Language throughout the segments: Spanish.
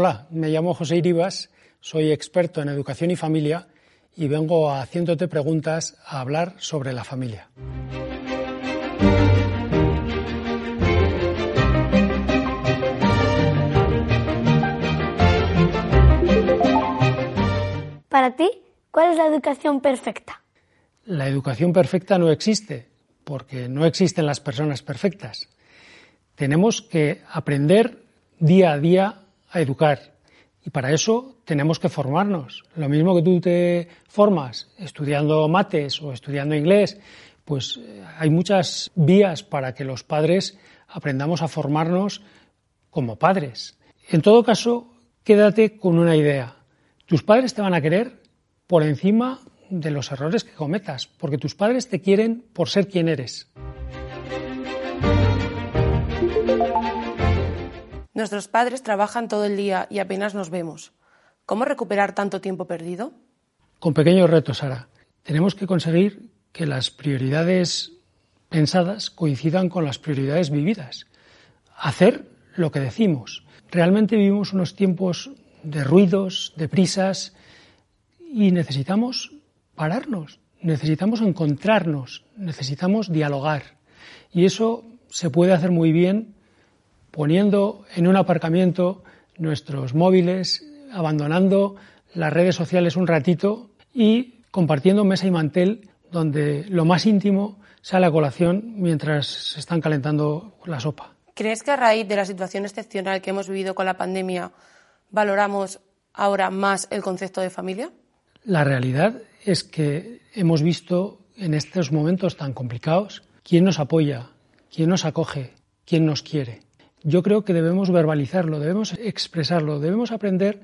Hola, me llamo José Iribas, soy experto en educación y familia y vengo haciéndote preguntas a hablar sobre la familia. Para ti, ¿cuál es la educación perfecta? La educación perfecta no existe, porque no existen las personas perfectas. Tenemos que aprender día a día a educar y para eso tenemos que formarnos. Lo mismo que tú te formas estudiando mates o estudiando inglés, pues eh, hay muchas vías para que los padres aprendamos a formarnos como padres. En todo caso, quédate con una idea. Tus padres te van a querer por encima de los errores que cometas, porque tus padres te quieren por ser quien eres. Nuestros padres trabajan todo el día y apenas nos vemos. ¿Cómo recuperar tanto tiempo perdido? Con pequeños retos, Sara. Tenemos que conseguir que las prioridades pensadas coincidan con las prioridades vividas. Hacer lo que decimos. Realmente vivimos unos tiempos de ruidos, de prisas, y necesitamos pararnos, necesitamos encontrarnos, necesitamos dialogar. Y eso se puede hacer muy bien poniendo en un aparcamiento nuestros móviles, abandonando las redes sociales un ratito y compartiendo mesa y mantel donde lo más íntimo sale a colación mientras se están calentando la sopa. ¿Crees que a raíz de la situación excepcional que hemos vivido con la pandemia valoramos ahora más el concepto de familia? La realidad es que hemos visto en estos momentos tan complicados quién nos apoya, quién nos acoge, quién nos quiere yo creo que debemos verbalizarlo, debemos expresarlo, debemos aprender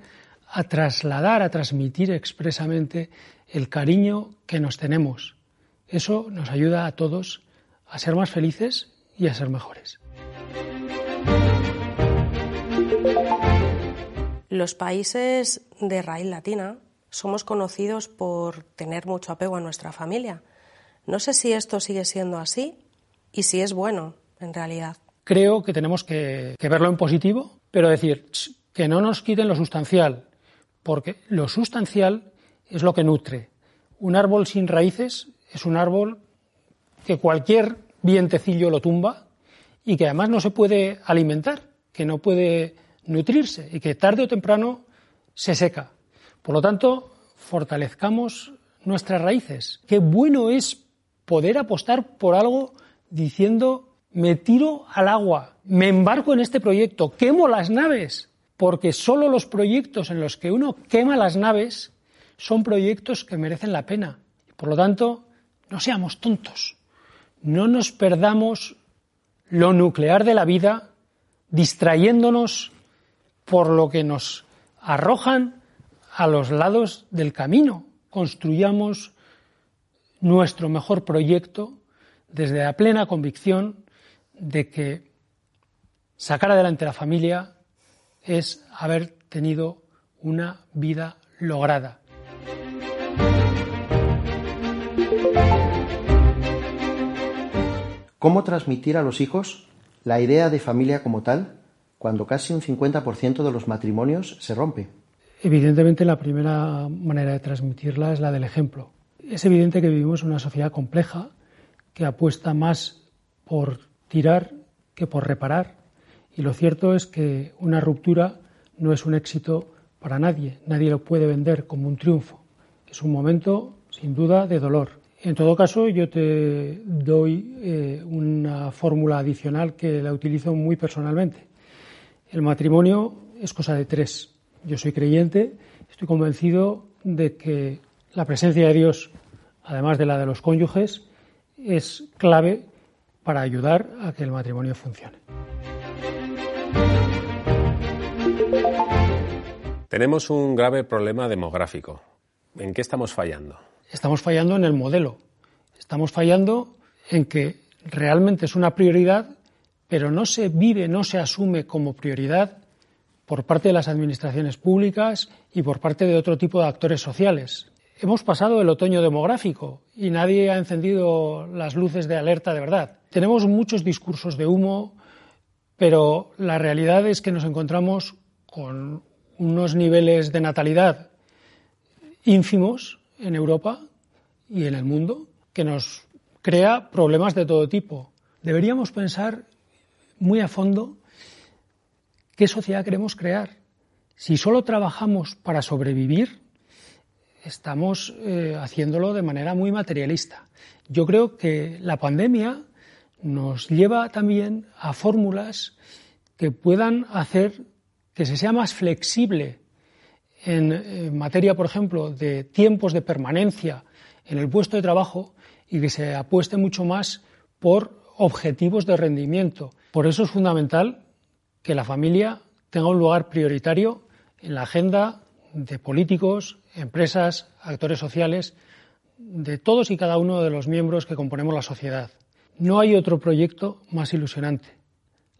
a trasladar, a transmitir expresamente el cariño que nos tenemos. Eso nos ayuda a todos a ser más felices y a ser mejores. Los países de raíz latina somos conocidos por tener mucho apego a nuestra familia. No sé si esto sigue siendo así y si es bueno en realidad creo que tenemos que, verlo en positivo, pero decir que no nos quiten lo sustancial, porque lo sustancial es lo que nutre. Un árbol sin raíces es un árbol que cualquier vientecillo lo tumba y que además no se puede alimentar, que no puede nutrirse y que tarde o temprano se seca. Por lo tanto, fortalezcamos nuestras raíces. Qué bueno es poder apostar por algo diciendo me tiro al agua, me embarco en este proyecto, quemo las naves, porque solo los proyectos en los que uno quema las naves son proyectos que merecen la pena. Por lo tanto, no seamos tontos, no nos perdamos lo nuclear de la vida distrayéndonos por lo que nos arrojan a los lados del camino. Construyamos nuestro mejor proyecto desde la plena convicción de que sacar adelante la familia es haber tenido una vida lograda. ¿Cómo transmitir a los hijos la idea de familia como tal cuando casi un 50% de los matrimonios se rompe? Evidentemente la primera manera de transmitirla es la del ejemplo. Es evidente que vivimos en una sociedad compleja que apuesta más por tirar que por reparar. Y lo cierto es que una ruptura no es un éxito para nadie, nadie lo puede vender como un triunfo. Es un momento, sin duda, de dolor. En todo caso, yo te doy eh, una fórmula adicional que la utilizo muy personalmente. El matrimonio es cosa de tres. Yo soy creyente, estoy convencido de que la presencia de Dios, además de la de los cónyuges, es clave para ayudar a que el matrimonio funcione. Tenemos un grave problema demográfico. ¿En qué estamos fallando? Estamos fallando en el modelo. Estamos fallando en que realmente es una prioridad, pero no se vive, no se asume como prioridad por parte de las administraciones públicas y por parte de otro tipo de actores sociales. Hemos pasado el otoño demográfico y nadie ha encendido las luces de alerta de verdad. Tenemos muchos discursos de humo, pero la realidad es que nos encontramos con unos niveles de natalidad ínfimos en Europa y en el mundo, que nos crea problemas de todo tipo. Deberíamos pensar muy a fondo qué sociedad queremos crear. Si solo trabajamos para sobrevivir, estamos eh, haciéndolo de manera muy materialista. Yo creo que la pandemia nos lleva también a fórmulas que puedan hacer que se sea más flexible en, materia, por ejemplo, de tiempos de permanencia en el puesto de trabajo y que se apueste mucho más por objetivos de rendimiento. Por eso es fundamental que la familia tenga un lugar prioritario en la agenda de políticos, empresas, actores sociales, de todos y cada uno de los miembros que componemos la sociedad. No hay otro proyecto más ilusionante.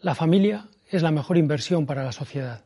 La familia es la mejor inversión para la sociedad.